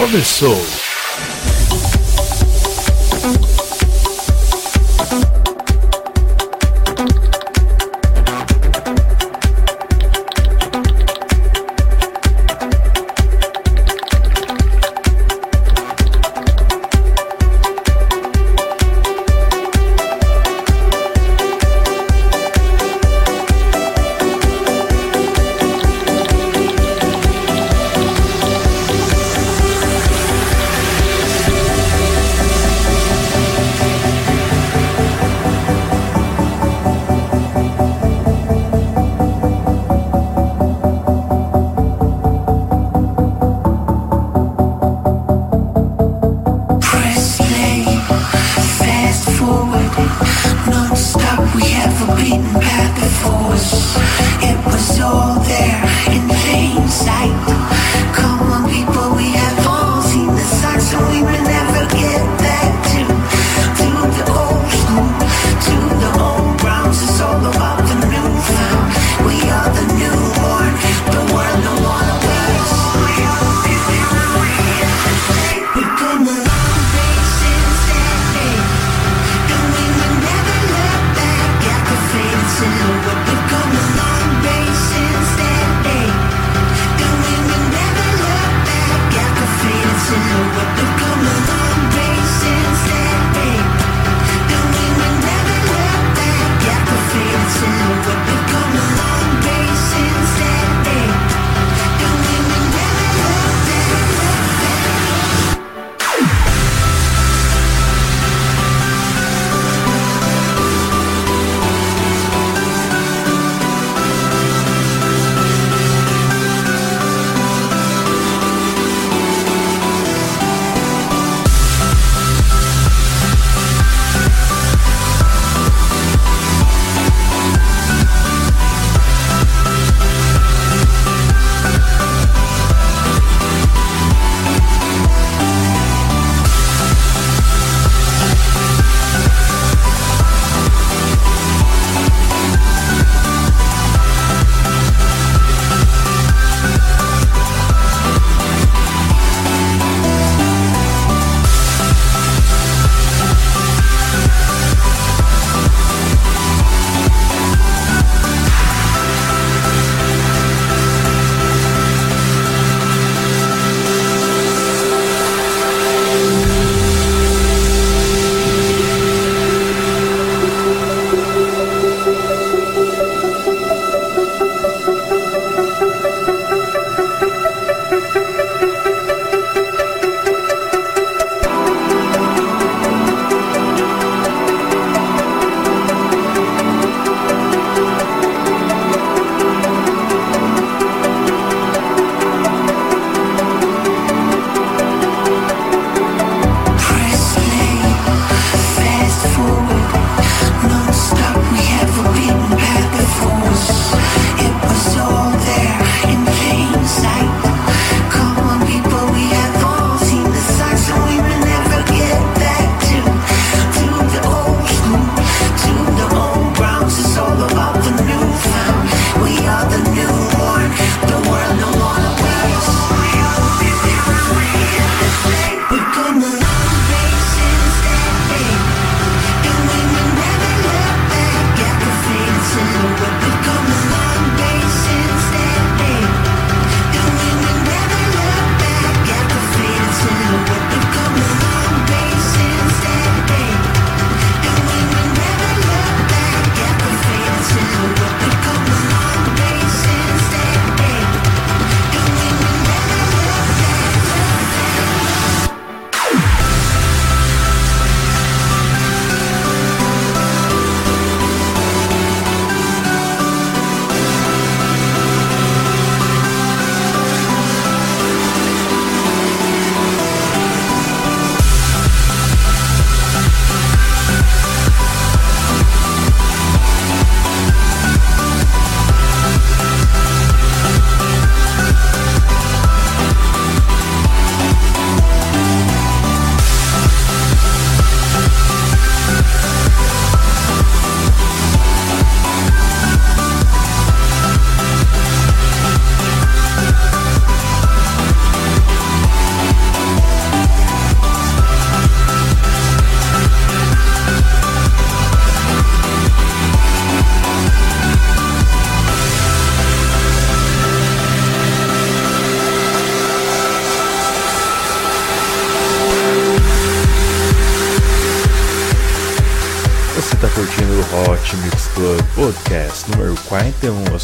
começou.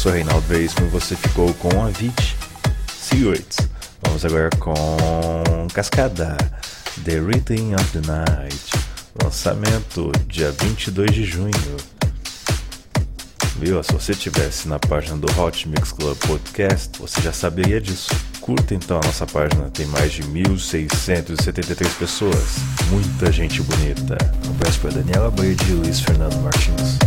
Sou Reinaldo Veríssimo e você ficou com a Avicii Cigarettes. Vamos agora com Cascada, The Rhythm of the Night. Lançamento dia 22 de junho. Viu? Se você estivesse na página do Hot Mix Club Podcast, você já saberia disso. Curta então a nossa página, tem mais de 1.673 pessoas. Muita gente bonita. Um abraço para Daniela Baird e Luiz Fernando Martins.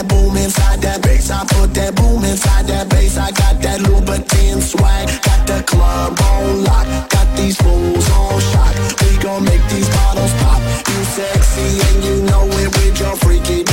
That boom inside that bass. I put that boom inside that bass. I got that Louboutin swag. Got the club on lock. Got these fools on shock. We gon' make these bottles pop. You sexy and you know it with your freaky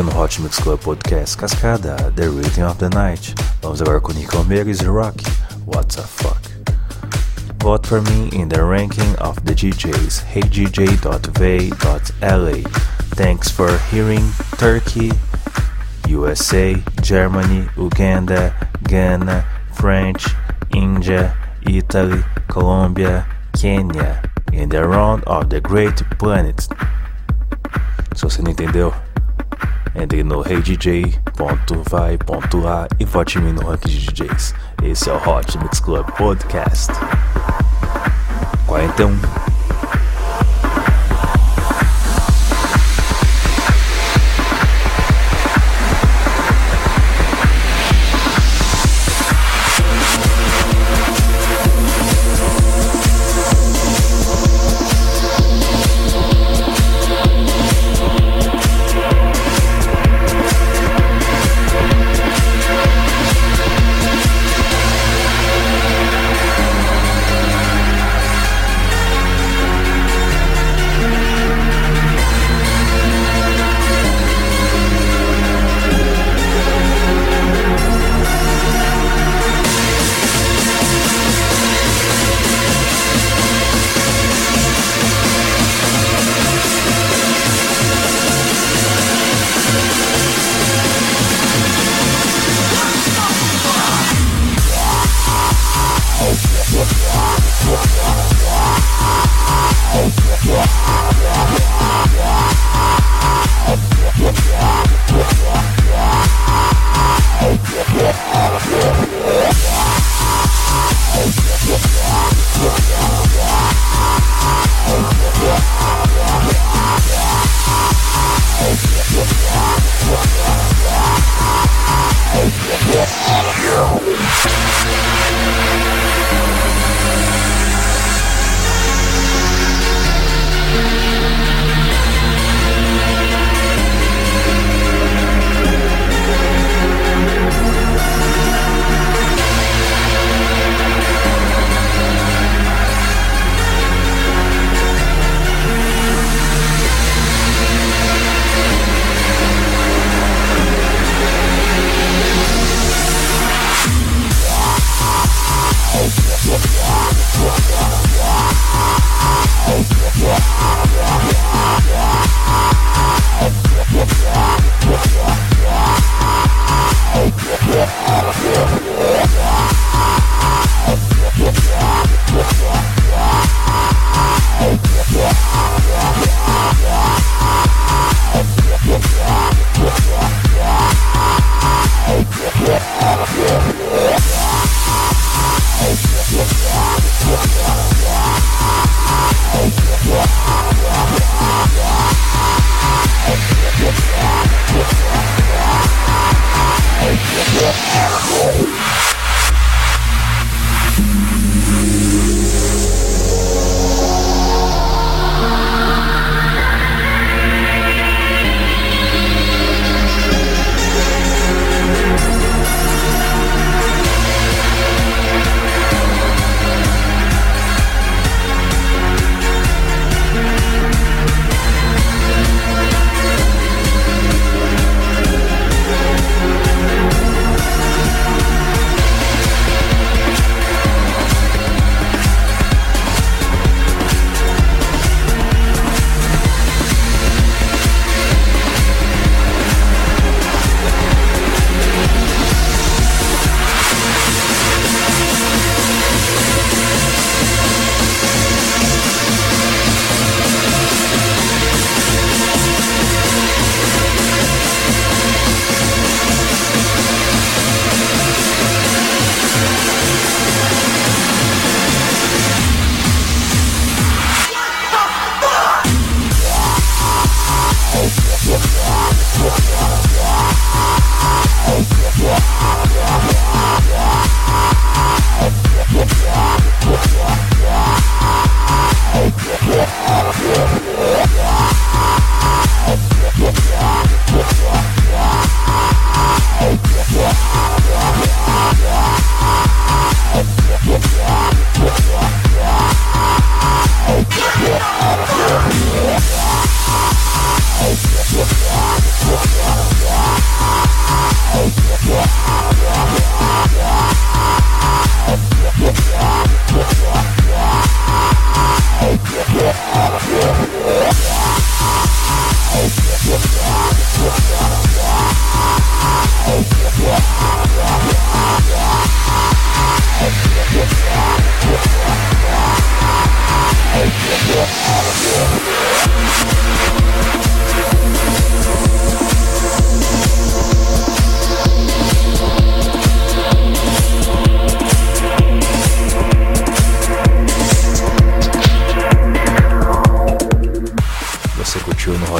no Hot Mix Club Podcast Cascada, The Rhythm of the Night. Vamos agora com Nico Almeida e Rock, What the Fuck. Vote for me in the ranking of the DJs, heydj.va.la. Thanks for hearing Turkey, USA, Germany, Uganda, Ghana, French, India, Italy, Colombia, Kenya, in the round of the great planet. Se você não entendeu, entre no reidj.vai.lá e vote em mim no ranking de DJs. Esse é o Hot Mix Club Podcast. 41.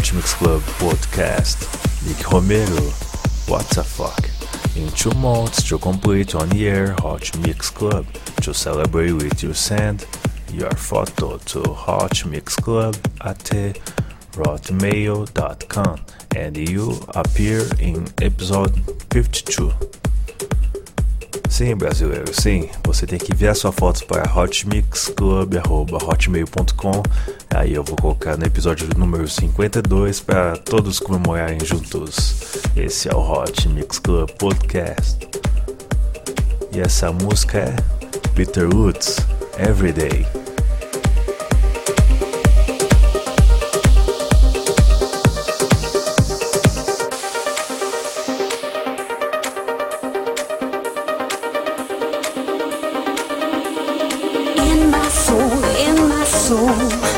Hot Mix Club Podcast. Nick Romero, what the fuck? In two months to complete on the air Hot Mix Club to celebrate with you send your photo to Hot Mix Club at uh, hotmail.com and you appear in episode 52. Sim, brasileiro, sim. Você tem que enviar sua foto para hotmixclub.hotmail.com. Aí eu vou colocar no episódio número 52 para todos comemorarem juntos. Esse é o Hot Mix Club Podcast. E essa música é Peter Woods, Everyday. My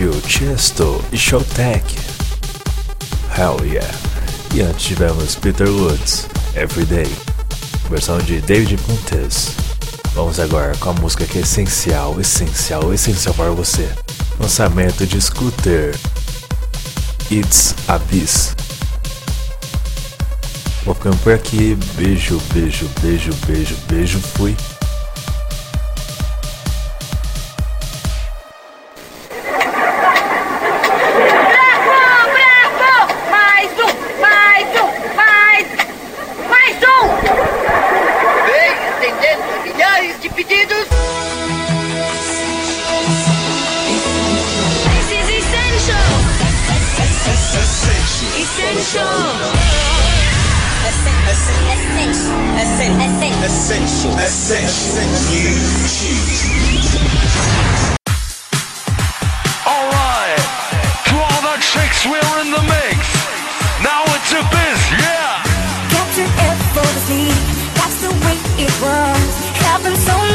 curtiu Chesto e Showtech. Hell yeah. E antes tivemos Peter Woods, Everyday, versão de David Pontes. Vamos agora com a música que é essencial, essencial, essencial para você. Lançamento de Scooter. It's Abyss. Vou ficando por aqui. Beijo, beijo, beijo, beijo, beijo. Fui. Essential. Essential. Essential. The chicks, we're in the mix. Now it's a biz, yeah. Captain effortlessly, that's the way it was. Happened so